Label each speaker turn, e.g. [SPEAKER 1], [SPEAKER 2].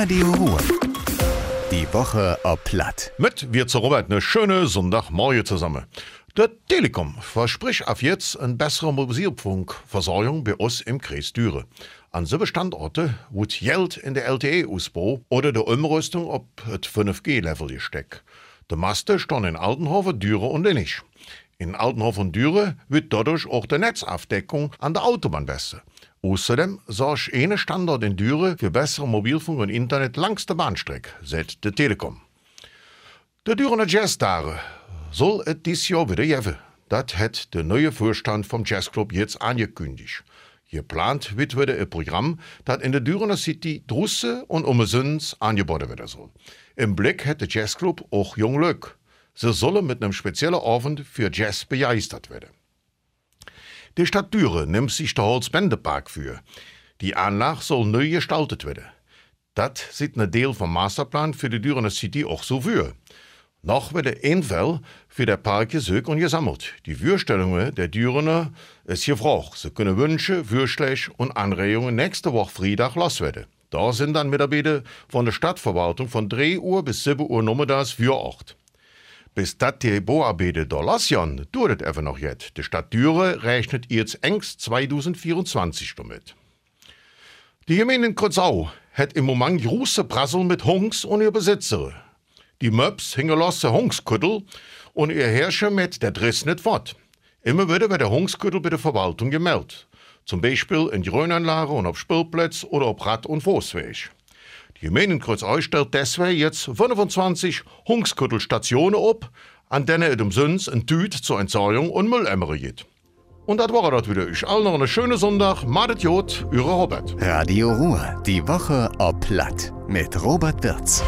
[SPEAKER 1] Radio Ruhr. Die Woche ob Platt.
[SPEAKER 2] Mit wir zu Robert eine schöne Sonntagmorgen zusammen. Der Telekom verspricht auf jetzt eine bessere Mobilfunkversorgung bei uns im Kreis Düre. An sieben Standorten wird Geld in der LTE-Ausbau oder der Umrüstung auf das 5G-Level gesteckt. Der Maste stand in Altenhofen, Düre und Innisch. In Altenhofen und Düre wird dadurch auch die Netzaufdeckung an der Autobahn besser. Außerdem sorgt eine Standort in Düre für bessere Mobilfunk und Internet langs der Bahnstrecke, sagt der Telekom. Der Dürener Jazztage soll es dieses Jahr wieder geben. Das hat der neue Vorstand vom Jazzclub jetzt angekündigt. Geplant wird wieder ein Programm, das in der Dürener City drusse und umsonst angeboten werden soll. Im Blick hat der Jazzclub auch Jung. Sie sollen mit einem speziellen Abend für Jazz begeistert werden. Die Stadt Düre nimmt sich der Holzbändepark für. Die Anlage soll neu gestaltet werden. Das sieht ein Teil vom Masterplan für die Dürener City auch so für. Noch wird der Infall für den Park gesucht und gesammelt. Die Vorstellungen der Dürener ist gefragt. Sie können Wünsche, Vorschläge und Anregungen nächste Woche Freitag los werden. Da sind dann Mitarbeiter von der Stadtverwaltung von 3 Uhr bis 7 Uhr nachmittags für Ort. Bis dat die Bauarbeiten da lassen, es einfach noch jetzt. Die Stadt Düre rechnet jetzt engst 2024 damit. Die Gemeinde Kreuzau hat im Moment große Prassel mit Hungs und ihr Besitzer. Die Möps hingelassen Hungsküttel und ihr Herrscher mit der Driss nicht fort. Immer wieder wird der Hungsküttel bei der Verwaltung gemeldet. Zum Beispiel in Grünanlagen und auf Spielplätzen oder auf Rad- und Fußweg. Die Gemeinden Kreuzau stellt deswegen jetzt 25 Hungsküttelstationen ab, an denen es umsonst ein Tüt zur Entsorgung und Mülleimer gibt. Und das war das wieder. Ich allen noch einen schönen Sonntag. Madet Jod, Eure Robert.
[SPEAKER 1] Radio Ruhr. Die Woche ob Platt. Mit Robert Wirz.